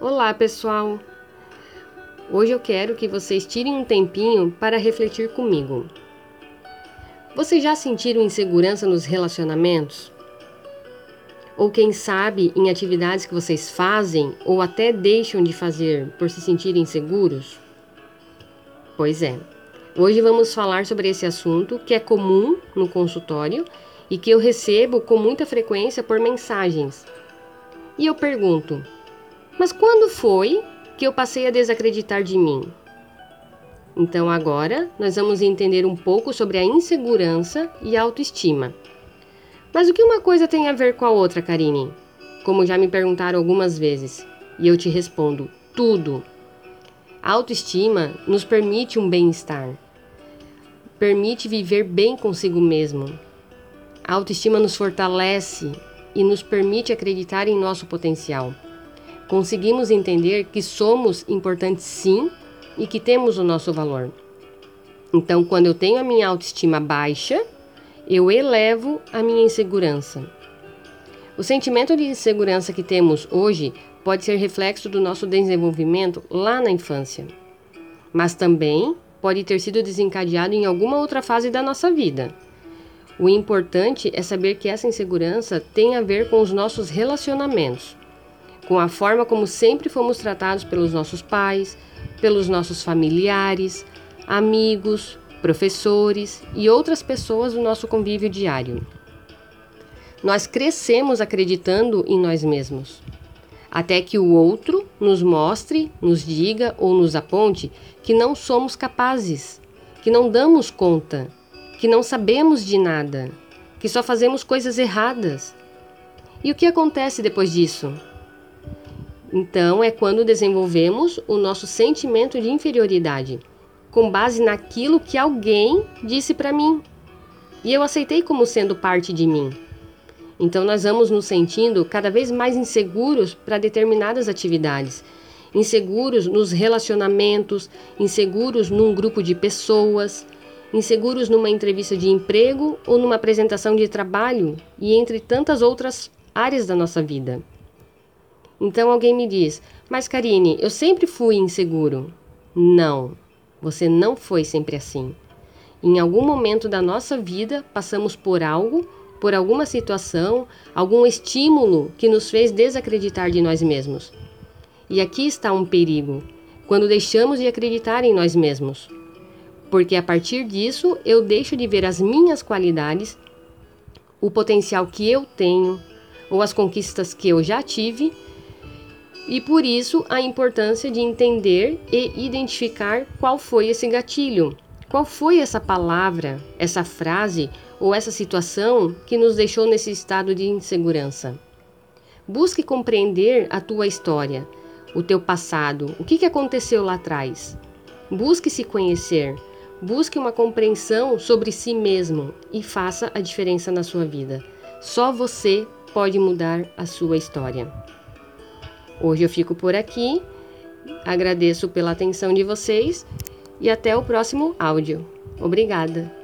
Olá, pessoal! Hoje eu quero que vocês tirem um tempinho para refletir comigo. Vocês já sentiram insegurança nos relacionamentos? Ou quem sabe em atividades que vocês fazem ou até deixam de fazer por se sentirem inseguros? Pois é. Hoje vamos falar sobre esse assunto que é comum no consultório e que eu recebo com muita frequência por mensagens. E eu pergunto: mas quando foi que eu passei a desacreditar de mim? Então agora nós vamos entender um pouco sobre a insegurança e a autoestima. Mas o que uma coisa tem a ver com a outra, Karine? Como já me perguntaram algumas vezes, e eu te respondo: tudo. A autoestima nos permite um bem-estar, permite viver bem consigo mesmo. A autoestima nos fortalece e nos permite acreditar em nosso potencial conseguimos entender que somos importantes sim e que temos o nosso valor. Então, quando eu tenho a minha autoestima baixa, eu elevo a minha insegurança. O sentimento de insegurança que temos hoje pode ser reflexo do nosso desenvolvimento lá na infância, mas também pode ter sido desencadeado em alguma outra fase da nossa vida. O importante é saber que essa insegurança tem a ver com os nossos relacionamentos com a forma como sempre fomos tratados pelos nossos pais, pelos nossos familiares, amigos, professores e outras pessoas do nosso convívio diário. Nós crescemos acreditando em nós mesmos, até que o outro nos mostre, nos diga ou nos aponte que não somos capazes, que não damos conta, que não sabemos de nada, que só fazemos coisas erradas. E o que acontece depois disso? Então, é quando desenvolvemos o nosso sentimento de inferioridade, com base naquilo que alguém disse para mim. E eu aceitei como sendo parte de mim. Então, nós vamos nos sentindo cada vez mais inseguros para determinadas atividades, inseguros nos relacionamentos, inseguros num grupo de pessoas, inseguros numa entrevista de emprego ou numa apresentação de trabalho e entre tantas outras áreas da nossa vida. Então alguém me diz: Mas Karine, eu sempre fui inseguro. Não, você não foi sempre assim. Em algum momento da nossa vida passamos por algo, por alguma situação, algum estímulo que nos fez desacreditar de nós mesmos. E aqui está um perigo, quando deixamos de acreditar em nós mesmos. Porque a partir disso eu deixo de ver as minhas qualidades, o potencial que eu tenho, ou as conquistas que eu já tive e por isso a importância de entender e identificar qual foi esse gatilho, qual foi essa palavra, essa frase ou essa situação que nos deixou nesse estado de insegurança. Busque compreender a tua história, o teu passado, o que, aconteceu lá atrás. Busque se conhecer, busque uma compreensão sobre si mesmo e faça a diferença na sua vida. Só você pode mudar a sua história. Hoje eu fico por aqui. Agradeço pela atenção de vocês e até o próximo áudio. Obrigada!